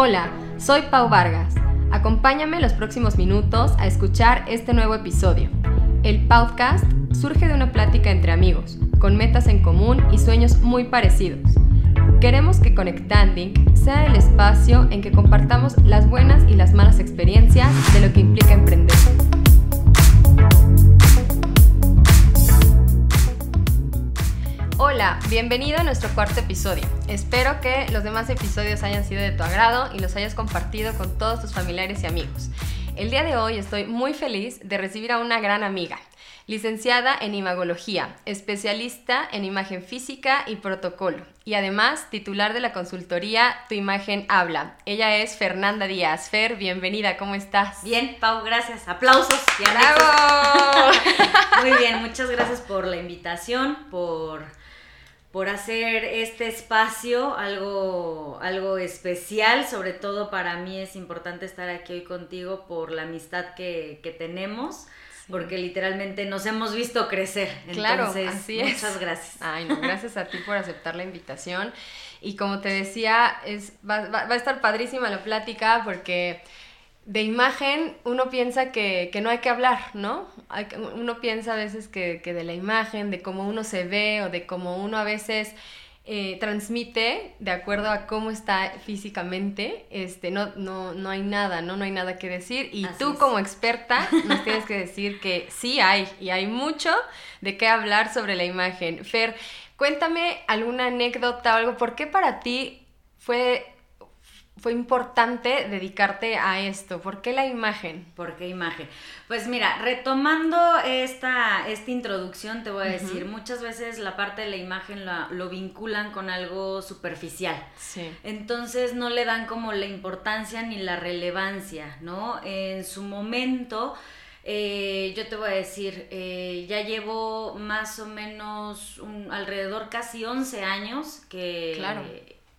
Hola, soy Pau Vargas. Acompáñame los próximos minutos a escuchar este nuevo episodio. El podcast surge de una plática entre amigos, con metas en común y sueños muy parecidos. Queremos que Conectanding sea el espacio en que compartamos las buenas y las malas experiencias de lo que implica emprender. Hola, bienvenido a nuestro cuarto episodio. Espero que los demás episodios hayan sido de tu agrado y los hayas compartido con todos tus familiares y amigos. El día de hoy estoy muy feliz de recibir a una gran amiga, licenciada en imagología, especialista en imagen física y protocolo, y además titular de la consultoría Tu imagen habla. Ella es Fernanda Díaz. Fer, bienvenida, ¿cómo estás? Bien, Pau, gracias. Aplausos y. Muy bien, muchas gracias por la invitación, por por hacer este espacio algo, algo especial. Sobre todo para mí es importante estar aquí hoy contigo por la amistad que, que tenemos. Porque literalmente nos hemos visto crecer. Claro, Entonces, así es. muchas gracias. Ay, no, gracias a ti por aceptar la invitación. Y como te decía, es, va, va- va a estar padrísima la plática porque de imagen uno piensa que, que no hay que hablar, ¿no? Hay uno piensa a veces que, que de la imagen, de cómo uno se ve o de cómo uno a veces eh, transmite de acuerdo a cómo está físicamente, este, no, no, no hay nada, ¿no? No hay nada que decir. Y Así tú es. como experta nos tienes que decir que sí hay, y hay mucho de qué hablar sobre la imagen. Fer, cuéntame alguna anécdota o algo, ¿por qué para ti fue, fue importante dedicarte a esto? ¿Por qué la imagen? ¿Por qué imagen? Pues mira, retomando esta, esta introducción, te voy a decir, muchas veces la parte de la imagen la- lo vinculan con algo superficial. Sí. Entonces no le dan como la importancia ni la relevancia, ¿no? En su momento, eh, yo te voy a decir, eh, ya llevo más o menos un- alrededor casi 11 años que, Claro.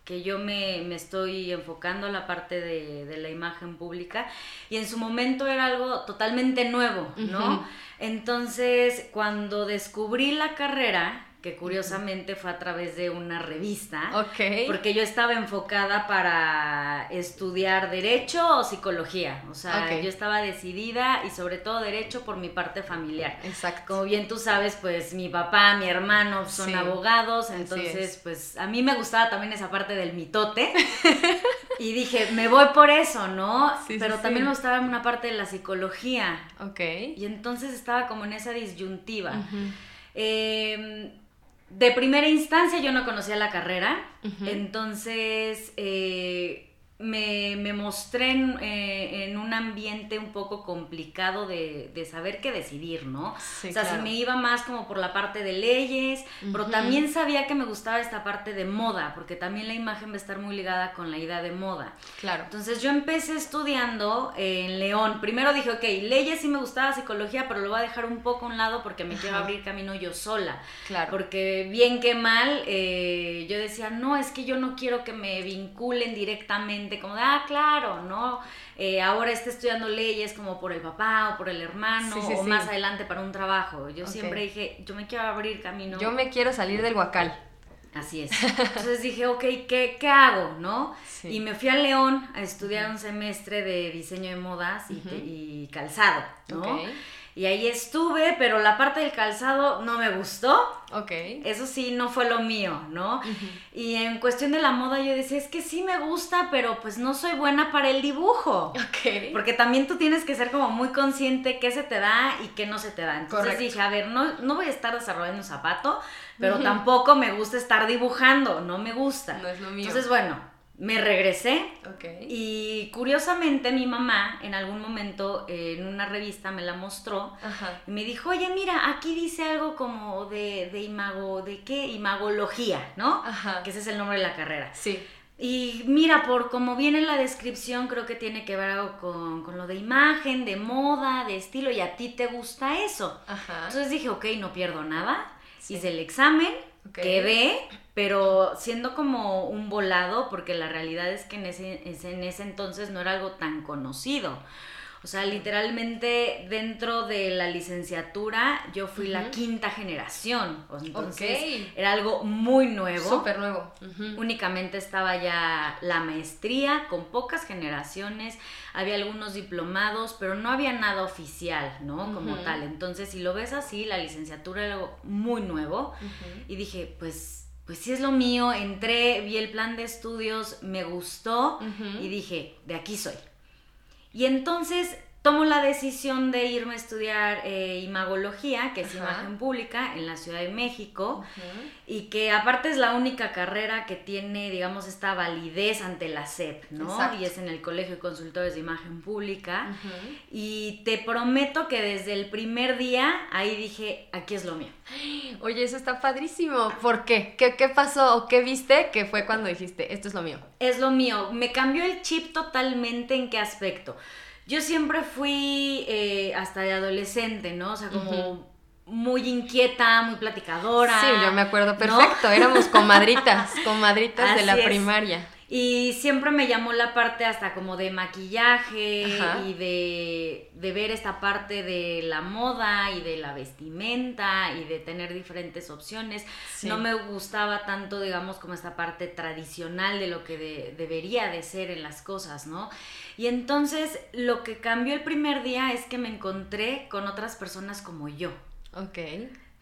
Que yo me, me estoy enfocando a la parte de, de la imagen pública y en su momento era algo totalmente nuevo, ¿no? Entonces, cuando descubrí la carrera, que curiosamente fue a través de una revista, Ok. porque yo estaba enfocada para estudiar derecho o psicología. O sea, yo estaba decidida y sobre todo derecho por mi parte familiar. Exacto. Como bien tú sabes, pues mi papá, mi hermano son Sí, abogados, entonces es. pues a mí me gustaba también esa parte del mitote. y dije, me voy por eso, ¿no? Sí, Pero sí. también me gustaba una parte de la psicología. Ok. Y entonces estaba como en esa disyuntiva. Eh, de primera instancia yo no conocía la carrera, entonces eh, me, me mostré en, eh, en un ambiente un poco complicado de, de saber qué decidir, ¿no? Sí, o sea, claro. si me iba más como por la parte de leyes, pero también sabía que me gustaba esta parte de moda, porque también la imagen va a estar muy ligada con la idea de moda. Claro. Entonces yo empecé estudiando en León. Primero dije, ok, leyes sí me gustaba, psicología, pero lo voy a dejar un poco a un lado porque me quiero Ajá. abrir camino yo sola. Claro. Porque bien que mal, eh, yo decía, no, es que yo no quiero que me vinculen directamente, como de, ah, claro, ¿no? Eh, ahora esté estudiando leyes como por el papá o por el hermano Sí, sí, o sí. más adelante para un trabajo. Yo siempre dije, yo me quiero abrir camino. Yo me quiero salir del huacal. Así es. Entonces dije, ok, ¿qué, qué hago? ¿No? Sí. Y me fui a León a estudiar un semestre de diseño de modas y, calzado, ¿no? Ok. Y ahí estuve, pero la parte del calzado no me gustó. Ok. Eso sí, no fue lo mío, ¿no? Y en cuestión de la moda yo decía, es que sí me gusta, pero pues no soy buena para el dibujo. Ok. Porque también tú tienes que ser como muy consciente qué se te da y qué no se te da. Entonces Correcto. dije, a ver, no, no voy a estar desarrollando un zapato, pero tampoco me gusta estar dibujando, no me gusta. No es lo mío. Entonces, bueno, me regresé y curiosamente mi mamá en algún momento eh, en una revista me la mostró Ajá. y me dijo, oye, mira, aquí dice algo como de, de imago, ¿de qué? Imagología, ¿no? Ajá. Que ese es el nombre de la carrera. Sí. Y mira, por como viene en la descripción, creo que tiene que ver algo con, con lo de imagen, de moda, de estilo, y a ti te gusta eso. Ajá. Entonces dije, ok, no pierdo nada. Sí. Hice el examen, Ok. quedé, pero siendo como un volado, porque la realidad es que en ese, es- en ese entonces no era algo tan conocido. O sea, literalmente dentro de la licenciatura yo fui la quinta generación. Entonces era algo muy nuevo. Súper nuevo. Únicamente estaba ya la maestría con pocas generaciones. Había algunos diplomados, pero no había nada oficial, ¿no? Como tal. Entonces, si lo ves así, la licenciatura era algo muy nuevo. Y dije, pues pues sí es lo mío, entré, vi el plan de estudios, me gustó y dije, de aquí soy. Y entonces tomo la decisión de irme a estudiar eh, imagología, que es imagen pública, en la Ciudad de México, y que aparte es la única carrera que tiene, digamos, esta validez ante la SEP, ¿no? Y es en el Colegio de Consultores de Imagen Pública. Y te prometo que desde el primer día ahí dije, aquí es lo mío. Oye, eso está padrísimo. ¿Por qué? ¿Qué, qué pasó o qué viste que fue cuando dijiste, esto es lo mío? Es lo mío. Me cambió el chip totalmente en qué aspecto yo siempre fui eh, hasta de adolescente, ¿no? O sea, como muy inquieta, muy platicadora. Sí, yo me acuerdo perfecto, éramos comadritas, comadritas de la primaria. Y siempre me llamó la parte hasta como de maquillaje y de, ver esta parte de la moda y de la vestimenta y de tener diferentes opciones. No me gustaba tanto, digamos, como esta parte tradicional de lo que debería de ser en las cosas, ¿no? Y entonces lo que cambió el primer día es que me encontré con otras personas como yo. Ok.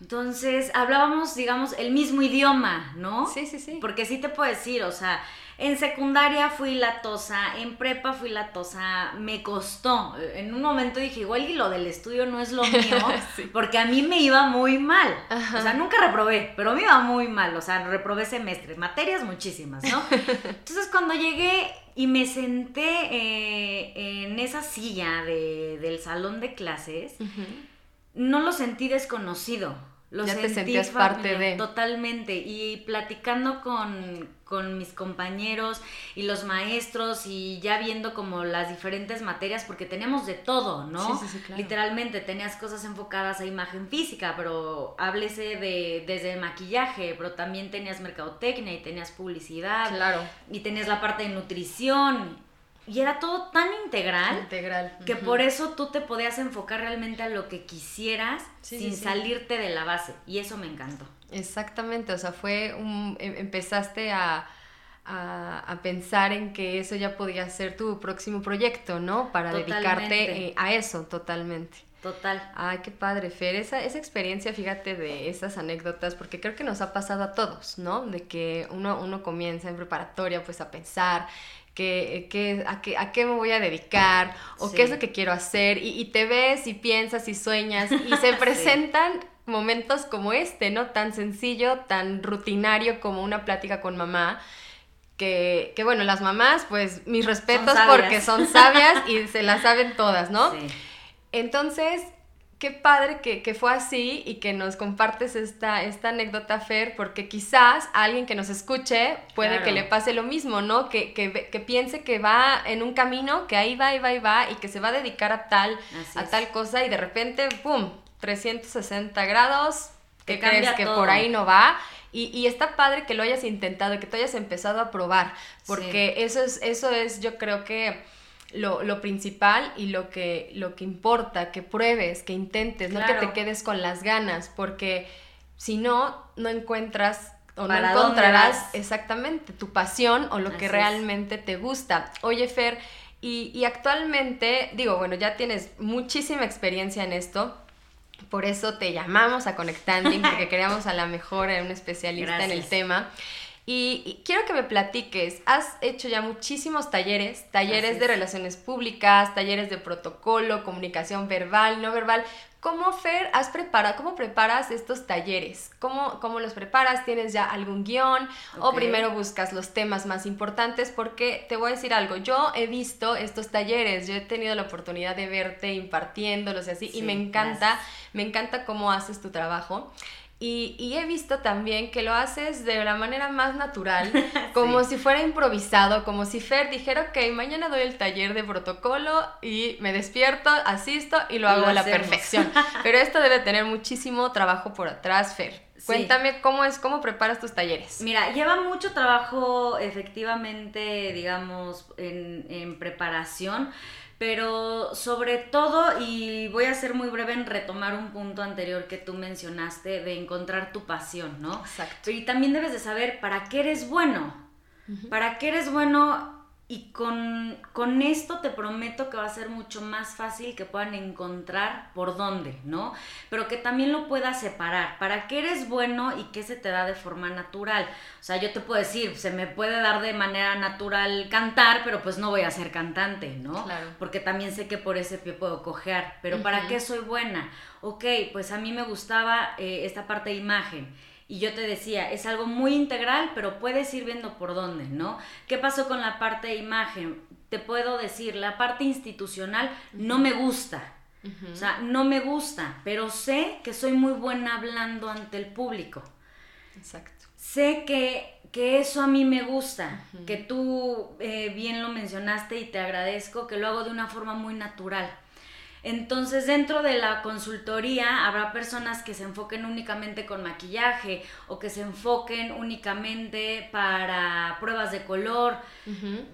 Entonces hablábamos, digamos, el mismo idioma, ¿no? Sí, sí, sí. Porque sí te puedo decir, o sea, en secundaria fui latosa, en prepa fui latosa, me costó. En un momento dije, igual y lo del estudio no es lo mío, porque a mí me iba muy mal. O sea, nunca reprobé, pero me iba muy mal. O sea, reprobé semestres, materias muchísimas, ¿no? Entonces cuando llegué y me senté eh, en esa silla del salón de clases, no lo sentí desconocido. Lo ya te sentías parte de. Totalmente. Y platicando con, con, mis compañeros y los maestros y ya viendo como las diferentes materias, porque tenemos de todo, ¿no? Sí, sí, claro. Literalmente tenías cosas enfocadas a imagen física, pero háblese de desde maquillaje, pero también tenías mercadotecnia y tenías publicidad. Claro. Y tenías la parte de nutrición y era todo tan integral, integral. que por eso tú te podías enfocar realmente a lo que quisieras sin salirte de la base. Y eso me encantó. Exactamente, o sea, fue un... Em, empezaste a, a, pensar en que eso ya podía ser tu próximo proyecto, ¿no? Para dedicarte eh, a eso totalmente. Total. Ay, qué padre, Fer. Esa, esa experiencia, fíjate, de esas anécdotas, porque creo que nos ha pasado a todos, ¿no? De que uno, uno comienza en preparatoria, pues, a pensar que, a, qué, a, qué, me voy a dedicar o qué es lo que quiero hacer y, te ves y piensas y sueñas y se presentan momentos como este, ¿no? Tan sencillo, tan rutinario como una plática con mamá. Que, que bueno, las mamás, pues mis respetos porque son sabias y se las saben todas, ¿no? Sí. Entonces, qué padre que, fue así y que nos compartes esta, esta anécdota, Fer, porque quizás a alguien que nos escuche puede que le pase lo mismo, ¿no? Que, que, piense que va en un camino, que ahí va, y va, y va, y que se va a dedicar a tal, a tal cosa, y de repente, ¡pum! 360 grados, que crees que por ahí no va. Y, y, está padre que lo hayas intentado, que te hayas empezado a probar, porque eso, es, eso es, yo creo que lo, principal y lo que, lo que importa, que pruebes, que intentes, no que te quedes con las ganas, porque si no, no encuentras o no encontrarás exactamente tu pasión o lo que realmente te gusta. Oye, Fer, y, y, actualmente, digo, bueno, ya tienes muchísima experiencia en esto. Por eso te llamamos a Conectanding, porque queríamos a la mejor, un especialista en el tema. Y, quiero que me platiques, has hecho ya muchísimos talleres, talleres de relaciones públicas, talleres de protocolo, comunicación verbal, no verbal. ¿Cómo, Fer, has preparado, cómo preparas estos talleres? ¿Cómo, cómo los preparas? ¿Tienes ya algún guion? ¿O primero buscas los temas más importantes? Porque te voy a decir algo, yo he visto estos talleres, yo he tenido la oportunidad de verte impartiéndolos y así, y me encanta, me encanta cómo haces tu trabajo. Y, he visto también que lo haces de la manera más natural, como si fuera improvisado, como si Fer dijera, ok, mañana doy el taller de protocolo y me despierto, asisto y lo hago a la perfección. Pero esto debe tener muchísimo trabajo por atrás, Fer. Cuéntame cómo es, cómo preparas tus talleres. Mira, lleva mucho trabajo efectivamente, digamos, en, en preparación, pero sobre todo, y voy a ser muy breve en retomar un punto anterior que tú mencionaste, de encontrar tu pasión, ¿no? Exacto. Y también debes de saber para qué eres bueno. ¿Para qué eres bueno y con, con, esto te prometo que va a ser mucho más fácil que puedan encontrar por dónde, ¿no? Pero que también lo puedas separar. ¿Para qué eres bueno y qué se te da de forma natural? O sea, yo te puedo decir, se me puede dar de manera natural cantar, pero pues no voy a ser cantante, ¿no? Claro. Porque también sé que por ese pie puedo cojear. Pero ¿para qué soy buena? Ok, pues a mí me gustaba eh, esta parte de imagen y yo te decía, es algo muy integral, pero puedes ir viendo por dónde, ¿no? ¿Qué pasó con la parte de imagen? Te puedo decir, la parte institucional no me gusta. O sea, no me gusta, pero sé que soy muy buena hablando ante el público. Exacto. Sé que, que eso a mí me gusta, que tú eh, bien lo mencionaste y te agradezco, que lo hago de una forma muy natural. Entonces, dentro de la consultoría habrá personas que se enfoquen únicamente con maquillaje o que se enfoquen únicamente para pruebas de color.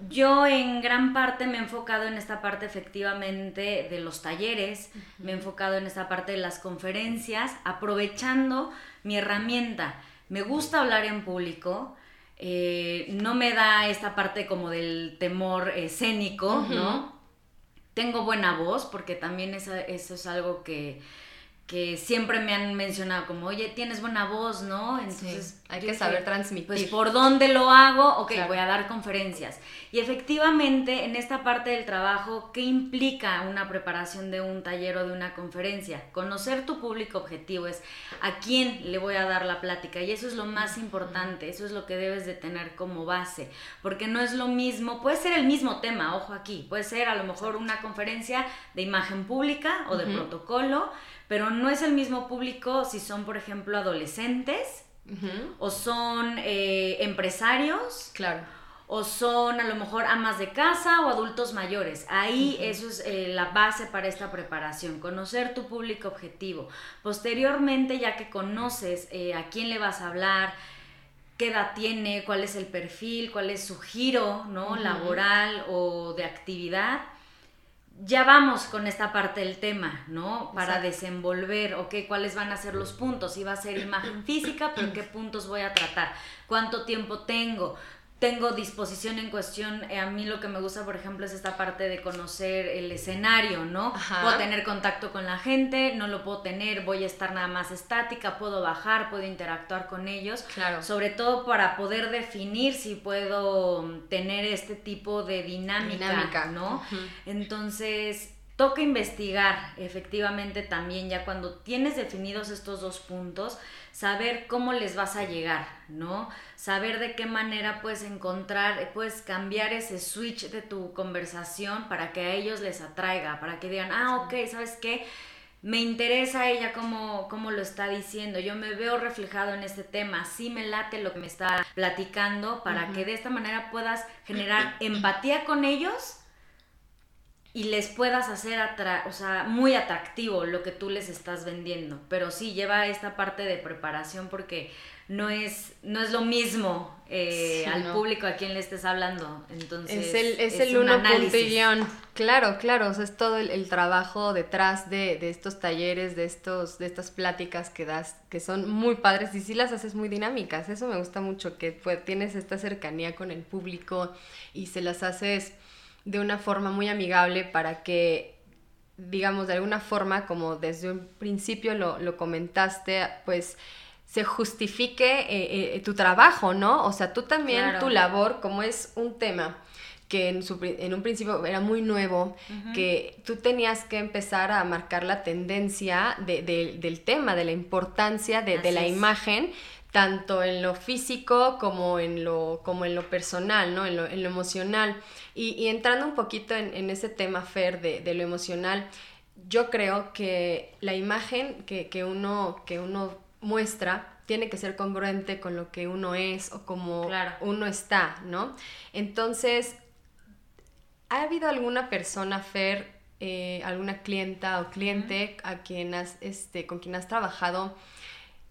Yo en gran parte me he enfocado en esta parte efectivamente de los talleres, me he enfocado en esta parte de las conferencias, aprovechando mi herramienta. Me gusta hablar en público. Eh, no me da esta parte como del temor escénico, ¿no? Tengo buena voz, porque también eso, eso es algo que, que siempre me han mencionado como, oye, tienes buena voz, ¿no? Entonces hay que saber transmitir. Pues por dónde lo hago, ok, voy a dar conferencias. Y efectivamente, en esta parte del trabajo, ¿qué implica una preparación de un taller o de una conferencia? Conocer tu público objetivo es a quién le voy a dar la plática y eso es lo más importante, eso es lo que debes de tener como base, porque no es lo mismo, puede ser el mismo tema, ojo aquí, puede ser a lo mejor una conferencia de imagen pública o de protocolo, pero no es el mismo público si son, por ejemplo, adolescentes o son eh, empresarios. Claro. O son a lo mejor amas de casa o adultos mayores. Ahí eso es eh, la base para esta preparación, conocer tu público objetivo. Posteriormente, ya que conoces eh, a quién le vas a hablar, qué edad tiene, cuál es el perfil, cuál es su giro ¿no? laboral o de actividad, ya vamos con esta parte del tema, ¿no? Para desenvolver, ok, cuáles van a ser los puntos. Si va a ser imagen física, pero qué puntos voy a tratar, cuánto tiempo tengo, tengo disposición en cuestión, eh, a mí lo que me gusta, por ejemplo, es esta parte de conocer el escenario, ¿no? Puedo tener contacto con la gente, no lo puedo tener, voy a estar nada más estática, puedo bajar, puedo interactuar con ellos. Claro. Sobre todo para poder definir si puedo tener este tipo de dinámica, ¿no? Entonces, toca investigar efectivamente también ya cuando tienes definidos estos dos puntos, saber cómo les vas a llegar, ¿no? Saber de qué manera puedes encontrar, puedes cambiar ese switch de tu conversación para que a ellos les atraiga, para que digan, ah, ok, ¿sabes qué? Me interesa ella como, como lo está diciendo, yo me veo reflejado en este tema, sí me late lo que me está platicando, para que de esta manera puedas generar empatía con ellos y les puedas hacer o sea, muy atractivo lo que tú les estás vendiendo. Pero sí lleva esta parte de preparación porque no es, no es lo mismo eh, al público a quien le estés hablando. Entonces, es el, es, el uno guion. Claro, claro, o sea, es todo el, trabajo detrás de, de, estos talleres, de, estos, de estas pláticas que das, que son muy padres y sí las haces muy dinámicas. Eso me gusta mucho, que pues, tienes esta cercanía con el público y se las haces de una forma muy amigable para que, digamos, de alguna forma, como desde un principio lo, comentaste, pues se justifique eh, eh, tu trabajo, ¿no? O sea, tú también, tu labor, como es un tema que en, su, en un principio era muy nuevo, que tú tenías que empezar a marcar la tendencia del tema, de la importancia de, de la imagen, tanto en lo físico como en lo, como en lo personal, ¿no? en, lo, en lo emocional. Y, entrando un poquito en, ese tema, Fer, de, lo emocional, yo creo que la imagen que, uno, que uno muestra tiene que ser congruente con lo que uno es o como uno está, ¿no? Entonces, ¿ha habido alguna persona, Fer, eh, alguna clienta o cliente a quien has, este, con quien has trabajado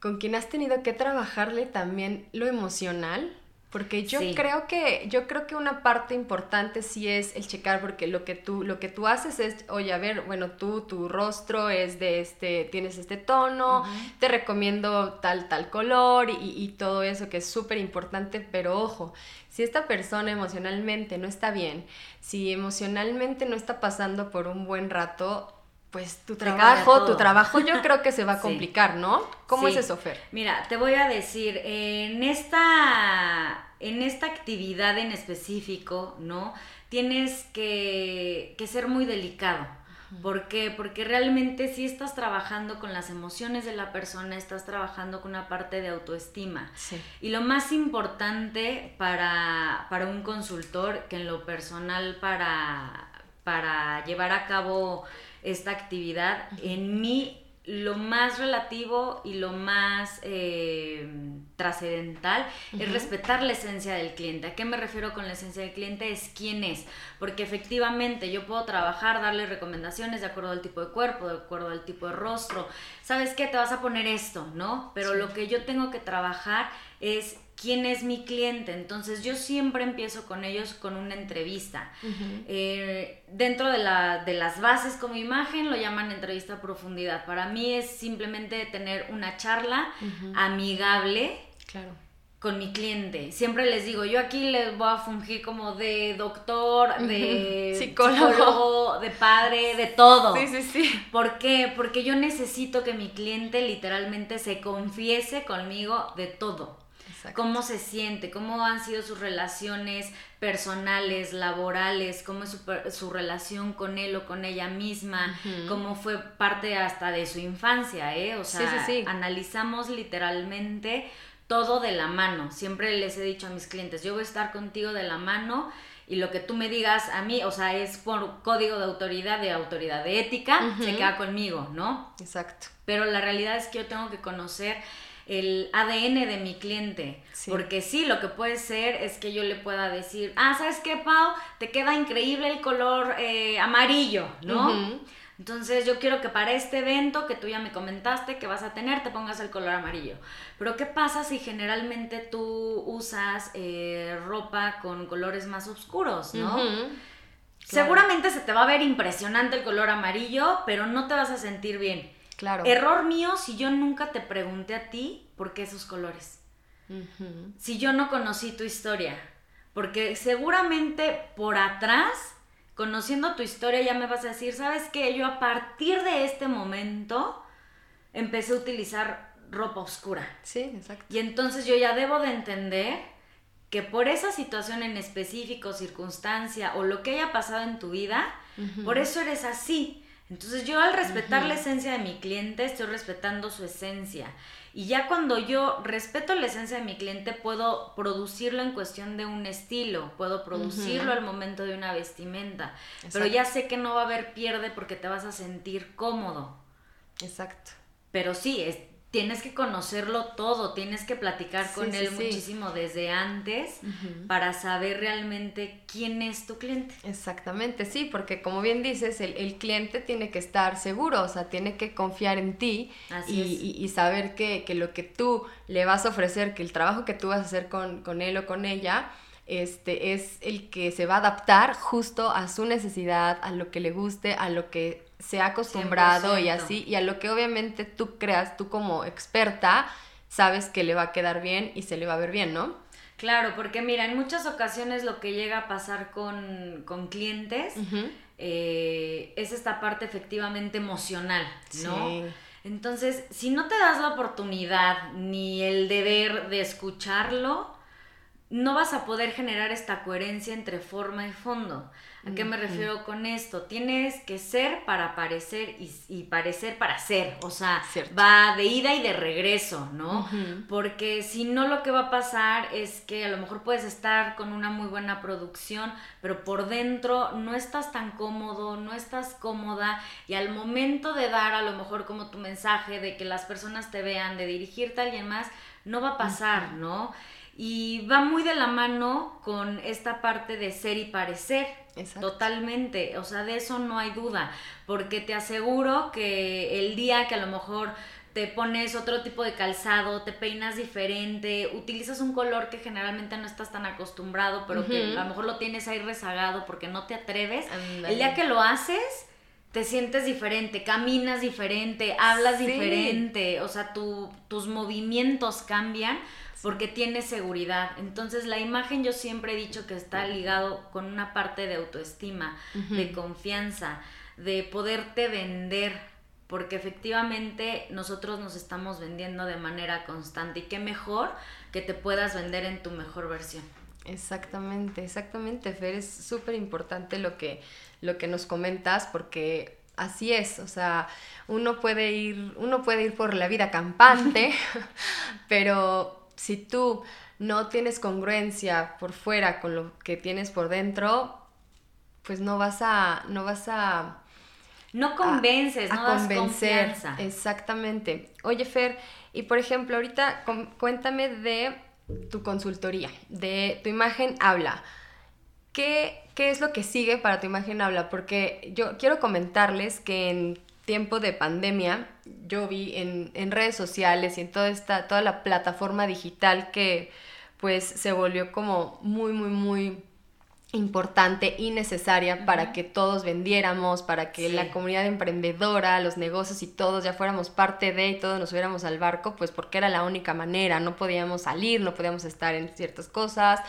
con quien has tenido que trabajarle también lo emocional, porque yo creo que yo creo que una parte importante sí es el checar porque lo que tú lo que tú haces es, oye, a ver, bueno, tú tu rostro es de este tienes este tono, te recomiendo tal tal color y, y todo eso que es súper importante, pero ojo, si esta persona emocionalmente no está bien, si emocionalmente no está pasando por un buen rato, pues tu trabajo, tu trabajo yo creo que se va a complicar, ¿no? ¿Cómo es eso, Fer? Mira, te voy a decir, en esta, en esta actividad en específico, ¿no? Tienes que, ser muy delicado. ¿Por qué? Porque realmente si estás trabajando con las emociones de la persona, estás trabajando con una parte de autoestima. Y lo más importante para, para un consultor, que en lo personal para, para llevar a cabo esta actividad. En mí lo más relativo y lo más eh, trascendental es respetar la esencia del cliente. ¿A qué me refiero con la esencia del cliente? Es quién es. Porque efectivamente yo puedo trabajar, darle recomendaciones de acuerdo al tipo de cuerpo, de acuerdo al tipo de rostro. ¿Sabes qué? Te vas a poner esto, ¿no? Pero lo que yo tengo que trabajar es quién es mi cliente. Entonces yo siempre empiezo con ellos con una entrevista. Eh, dentro de, la, de, las bases como imagen lo llaman entrevista a profundidad. Para mí es simplemente tener una charla amigable. Con mi cliente. Siempre les digo, yo aquí les voy a fungir como de doctor, de psicólogo. de padre, de todo. Sí, sí, sí. ¿Por qué? Porque yo necesito que mi cliente literalmente se confiese conmigo de todo cómo se siente, cómo han sido sus relaciones personales, laborales, cómo es su, su relación con él o con ella misma, cómo fue parte hasta de su infancia, ¿eh? O sea, analizamos literalmente todo de la mano. Siempre les he dicho a mis clientes, yo voy a estar contigo de la mano y lo que tú me digas a mí, o sea, es por código de autoridad, de autoridad de ética, se queda conmigo, ¿no? Exacto. Pero la realidad es que yo tengo que conocer el ADN de mi cliente. Porque sí, lo que puede ser es que yo le pueda decir, ah, ¿sabes qué, Pau? Te queda increíble el color eh, amarillo, ¿no? Entonces yo quiero que para este evento que tú ya me comentaste que vas a tener, te pongas el color amarillo. Pero ¿qué pasa si generalmente tú usas eh, ropa con colores más oscuros, ¿no? Seguramente se te va a ver impresionante el color amarillo, pero no te vas a sentir bien. Claro. Error mío si yo nunca te pregunté a ti por qué esos colores. Si yo no conocí tu historia. Porque seguramente por atrás, conociendo tu historia, ya me vas a decir, ¿sabes qué? Yo a partir de este momento empecé a utilizar ropa oscura. Sí, exacto. Y entonces yo ya debo de entender que por esa situación en específico, circunstancia o lo que haya pasado en tu vida, por eso eres así. Entonces yo al respetar la esencia de mi cliente, estoy respetando su esencia. Y ya cuando yo respeto la esencia de mi cliente, puedo producirlo en cuestión de un estilo, puedo producirlo al momento de una vestimenta. Pero ya sé que no va a haber pierde porque te vas a sentir cómodo. Exacto. Pero sí, es, tienes que conocerlo todo, tienes que platicar con él muchísimo desde antes para saber realmente quién es tu cliente. Exactamente, sí, porque como bien dices, el, cliente tiene que estar seguro, o sea, tiene que confiar en ti y, saber que, lo que tú le vas a ofrecer, que el trabajo que tú vas a hacer con, con él o con ella, este, es el que se va a adaptar justo a su necesidad, a lo que le guste, a lo que se ha acostumbrado y así, y a lo que obviamente tú creas, tú como experta, sabes que le va a quedar bien y se le va a ver bien, ¿no? Claro, porque mira, en muchas ocasiones lo que llega a pasar con, clientes eh, es esta parte efectivamente emocional, ¿no? Entonces, si no te das la oportunidad ni el deber de escucharlo, no vas a poder generar esta coherencia entre forma y fondo. ¿A qué me refiero con esto? Tienes que ser para parecer y, parecer para ser. O sea, va de ida y de regreso, ¿no? Porque si no, lo que va a pasar es que a lo mejor puedes estar con una muy buena producción, pero por dentro no estás tan cómodo, no estás cómoda. Y al momento de dar a lo mejor como tu mensaje, de que las personas te vean, de dirigirte a alguien más, no va a pasar, ¿no? Y va muy de la mano con esta parte de ser y parecer. Totalmente, o sea, de eso no hay duda, porque te aseguro que el día que a lo mejor te pones otro tipo de calzado, te peinas diferente, utilizas un color que generalmente no estás tan acostumbrado, pero que a lo mejor lo tienes ahí rezagado porque no te atreves. El día que lo haces, te sientes diferente, caminas diferente, hablas diferente, o sea, tus movimientos cambian porque tienes seguridad. Entonces la imagen yo siempre he dicho que está ligado con una parte de autoestima, de confianza, de poderte vender porque efectivamente nosotros nos estamos vendiendo de manera constante y qué mejor que te puedas vender en tu mejor versión. Exactamente, exactamente, Fer, es súper importante lo que, lo que nos comentas porque así es, o sea, uno puede ir, uno puede ir por la vida campante, pero si tú no tienes congruencia por fuera con lo que tienes por dentro, pues no vas a, no vas a no convences, no das convencer. Exactamente. Oye, Fer, y por ejemplo, ahorita cuéntame de tu consultoría, de tu imagen habla. ¿Qué, ¿Qué es lo que sigue para tu imagen habla? Porque yo quiero comentarles que en tiempo de pandemia yo vi en, en redes sociales y en toda esta, toda la plataforma digital que pues se volvió como muy, muy, muy importante y necesaria para que todos vendiéramos, para que la comunidad emprendedora, los negocios y todos ya fuéramos parte de y todos nos hubiéramos al barco, pues porque era la única manera, no podíamos salir, no podíamos estar en ciertas cosas,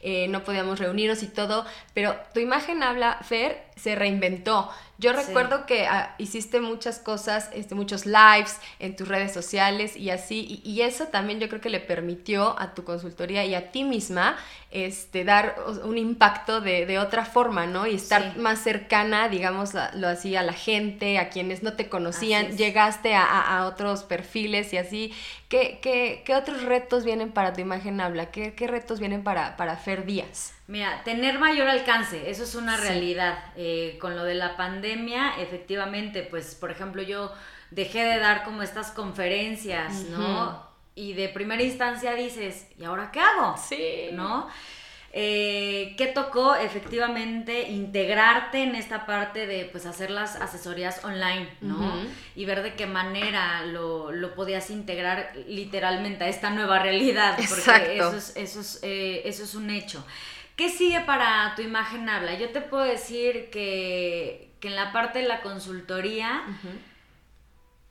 eh, no podíamos reunirnos y todo, pero tu imagen habla, Fer, se reinventó. Yo recuerdo que ah, hiciste muchas cosas, este, muchos lives en tus redes sociales y así, y, eso también yo creo que le permitió a tu consultoría y a ti misma este, dar un impacto de, otra forma, ¿no? Y estar más cercana, digamos, lo así, a la gente, a quienes no te conocían, llegaste a, otros perfiles y así. ¿Qué, qué, qué otros retos vienen para tu imagen habla? ¿Qué, qué retos vienen para, para Fer Díaz? Mira, tener mayor alcance, eso es una realidad. Eh, con lo de la pandemia, efectivamente, pues, por ejemplo, yo dejé de dar como estas conferencias, ¿no? Y de primera instancia dices, ¿y ahora qué hago? Sí. ¿No? Eh, ¿Qué tocó? Efectivamente, integrarte en esta parte de pues hacer las asesorías online, ¿no? Y ver de qué manera lo, podías integrar literalmente a esta nueva realidad. Porque eso es, eso, es, eh, eso es un hecho. ¿Qué sigue para tu imagen habla? Yo te puedo decir que, en la parte de la consultoría,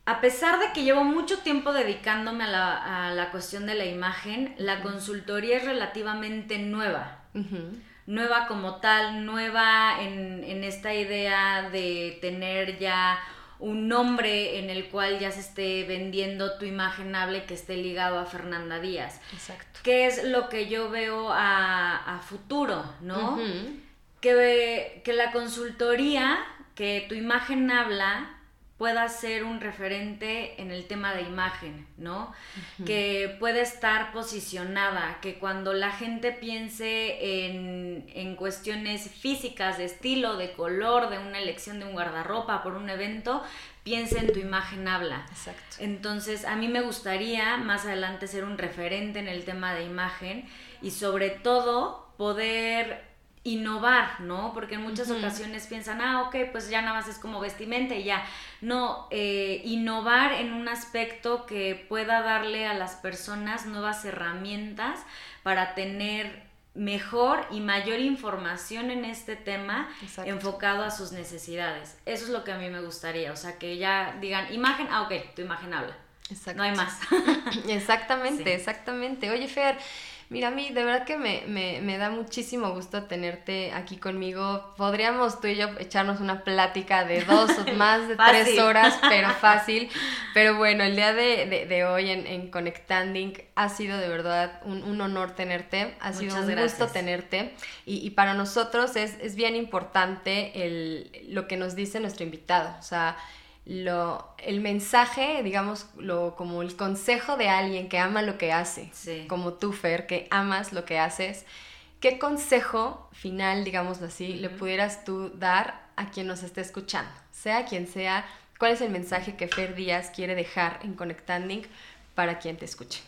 a pesar de que llevo mucho tiempo dedicándome a la, cuestión de la imagen, la consultoría es relativamente nueva. Nueva como tal, nueva en, en esta idea de tener ya un nombre en el cual ya se esté vendiendo tu imagen hable que esté ligado a Fernanda Díaz. Exacto. ¿Qué es lo que yo veo a, futuro, no? que, que la consultoría, que tu imagen habla, pueda ser un referente en el tema de imagen, ¿no? Que pueda estar posicionada, que cuando la gente piense en, en, cuestiones físicas, de estilo, de color, de una elección de un guardarropa por un evento, piense en tu imagen habla. Exacto. Entonces, a mí me gustaría más adelante ser un referente en el tema de imagen y sobre todo poder innovar, ¿no? Porque en muchas ocasiones piensan, ah, ok, pues ya nada más es como vestimenta y ya. No, eh, innovar en un aspecto que pueda darle a las personas nuevas herramientas para tener mejor y mayor información en este tema enfocado a sus necesidades. Eso es lo que a mí me gustaría, o sea, que ya digan, imagen, ah, ok, tu imagen habla. No hay más. exactamente, exactamente. Oye, Fer, Mira, a mí de verdad que me, da muchísimo gusto tenerte aquí conmigo. Podríamos tú y yo echarnos una plática de dos o más de tres horas, pero fácil. Pero bueno, el día de, hoy en, en, Conectanding ha sido de verdad un, honor tenerte, ha sido un gusto tenerte. Y, para nosotros es, es bien importante el, lo que nos dice nuestro invitado. O sea, lo, el mensaje, digamos, lo, como el consejo de alguien que ama lo que hace, como tú, Fer, que amas lo que haces, ¿qué consejo final, digamos así, le pudieras tú dar a quien nos esté escuchando? Sea quien sea, ¿cuál es el mensaje que Fer Díaz quiere dejar en Conectanding para quien te escuche?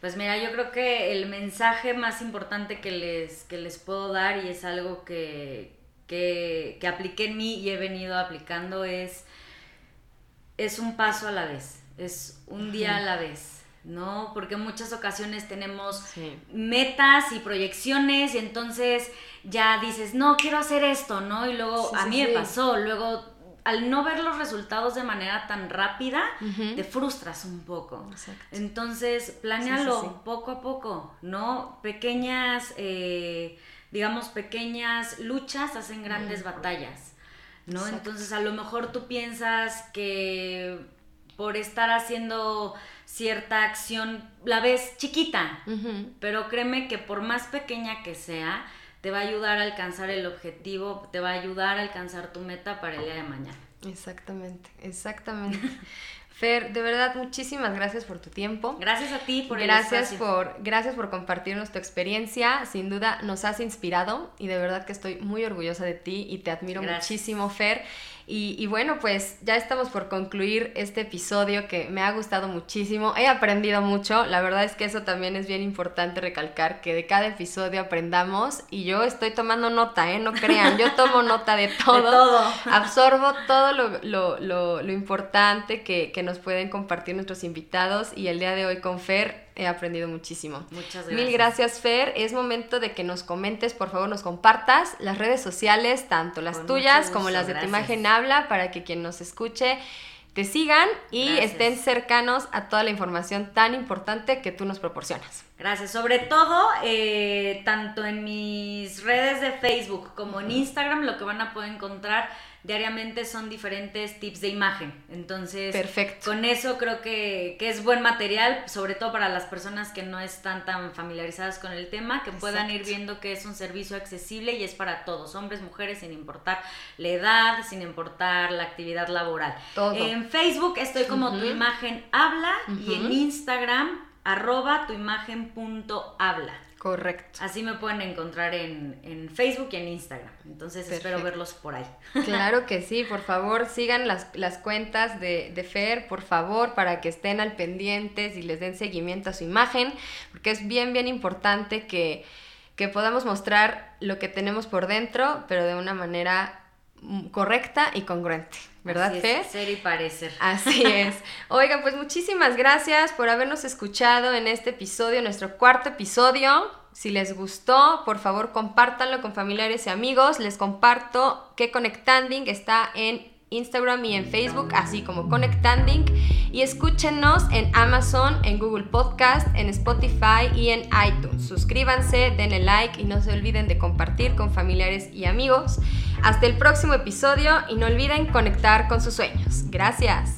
Pues mira, yo creo que el mensaje más importante que les, que les puedo dar y es algo que, que, que apliqué en mí y he venido aplicando es es un paso a la vez. es un día a la vez, ¿no? Porque en muchas ocasiones tenemos metas y proyecciones y entonces ya dices, no, quiero hacer esto, ¿no? Y luego a mí me pasó, luego al no ver los resultados de manera tan rápida, te frustras un poco. Entonces, planealo poco a poco, ¿no? Pequeñas, eh, digamos, pequeñas luchas hacen grandes batallas, ¿no? Entonces, a lo mejor tú piensas que por estar haciendo cierta acción la ves chiquita, pero créeme que por más pequeña que sea, te va a ayudar a alcanzar el objetivo, te va a ayudar a alcanzar tu meta para el día de mañana. Exactamente, exactamente. Fer, de verdad, muchísimas gracias por tu tiempo. Gracias a ti por gracias el por Gracias por compartirnos tu experiencia. Sin duda nos has inspirado y de verdad que estoy muy orgullosa de ti y te admiro muchísimo, Fer. Y, bueno, pues ya estamos por concluir este episodio que me ha gustado muchísimo. He aprendido mucho. La verdad es que eso también es bien importante recalcar, que de cada episodio aprendamos. Y yo estoy tomando nota, ¿eh? No crean, yo tomo nota de todo. todo. Absorbo todo lo, importante que, que nos pueden compartir nuestros invitados. Y el día de hoy con Fer he aprendido muchísimo. Muchas gracias. Mil gracias, Fer. Es momento de que nos comentes, por favor, nos compartas las redes sociales, tanto las tuyas como las de tu imagen habla, para que quien nos escuche te sigan y estén cercanos a toda la información tan importante que tú nos proporcionas. Gracias. Sobre todo, eh, tanto en mis redes de Facebook como en Instagram, lo que van a poder encontrar diariamente son diferentes tips de imagen. Entonces, Perfecto. con eso creo que, es buen material, sobre todo para las personas que no están tan familiarizadas con el tema, que puedan ir viendo que es un servicio accesible y es para todos, hombres, mujeres, sin importar la edad, sin importar la actividad laboral. En Facebook estoy como tu imagen habla y en Instagram arroba tu imagen punto habla. Correcto. Así me pueden encontrar en, Facebook y en Instagram. Entonces espero verlos por ahí. Claro que sí, por favor, sigan las, las cuentas de, de, Fer, por favor, para que estén al pendiente y les den seguimiento a su imagen, porque es bien, bien importante que, que podamos mostrar lo que tenemos por dentro, pero de una manera correcta y congruente. ¿Verdad, Fer? Ser y parecer. Así es. Oiga, pues muchísimas gracias por habernos escuchado en este episodio, nuestro cuarto episodio. Si les gustó, por favor compártanlo con familiares y amigos. Les comparto que Conectanding está en Instagram y en Facebook, así como Conectanding. Y escúchenos en Amazon, en Google Podcast, en Spotify y en iTunes. Suscríbanse, denle like y no se olviden de compartir con familiares y amigos. Hasta el próximo episodio y no olviden conectar con sus sueños. Gracias.